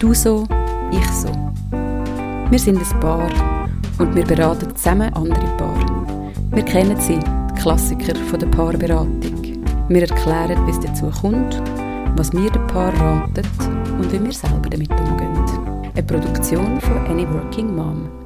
Du so, ich so. Wir sind ein Paar und wir beraten zusammen andere Paare. Wir kennen sie, die Klassiker von der Paarberatung. Wir erklären, wie es dazu kommt, was wir dem Paar raten und wie wir selber damit umgehen. Eine Produktion von Any Working Mom.